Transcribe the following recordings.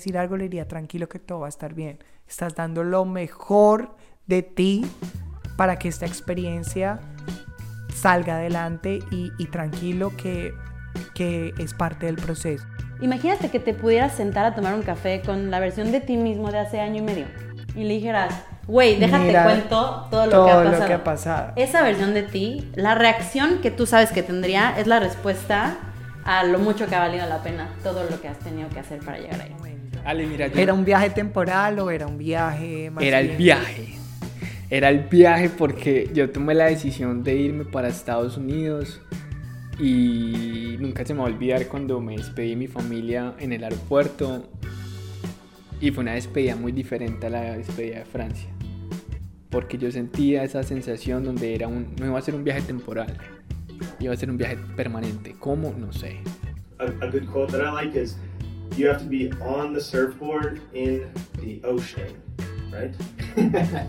decir algo, le diría tranquilo que todo va a estar bien. Estás dando lo mejor de ti para que esta experiencia salga adelante y, y tranquilo que, que es parte del proceso. Imagínate que te pudieras sentar a tomar un café con la versión de ti mismo de hace año y medio y le dijeras, güey, déjate Mira cuento todo lo todo que ha lo pasado. que ha pasado. Esa versión de ti, la reacción que tú sabes que tendría es la respuesta a lo mucho que ha valido la pena todo lo que has tenido que hacer para llegar ahí. Ale, mira, yo- ¿Era un viaje temporal o era un viaje más Era el bien- viaje. Era el viaje porque yo tomé la decisión de irme para Estados Unidos y nunca se me va a olvidar cuando me despedí de mi familia en el aeropuerto y fue una despedida muy diferente a la despedida de Francia porque yo sentía esa sensación donde era un, no iba a ser un viaje temporal, iba a ser un viaje permanente. ¿Cómo? No sé. a, a good quote that I like is you have to be on the surfboard in the ocean, right?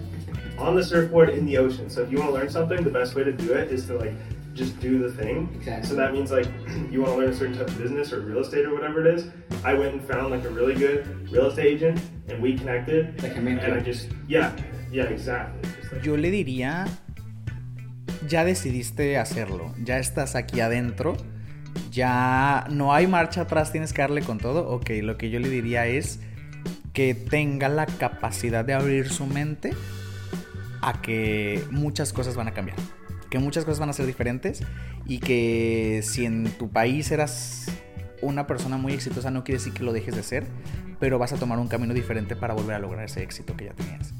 on the surfboard in the ocean. So if you want to learn something, the best way to do it is to like just do the thing. Exactly. So that means like you want to learn a certain type of business or real estate or whatever it is. I went and found like a really good real estate agent and we connected. Like a mentor. and I just yeah, yeah, exactly. Like, Yo le diría, ya decidiste hacerlo, ya estás aquí adentro, ya no hay marcha atrás, tienes que darle con todo. Ok, lo que yo le diría es que tenga la capacidad de abrir su mente a que muchas cosas van a cambiar, que muchas cosas van a ser diferentes y que si en tu país eras una persona muy exitosa no quiere decir que lo dejes de ser, pero vas a tomar un camino diferente para volver a lograr ese éxito que ya tenías.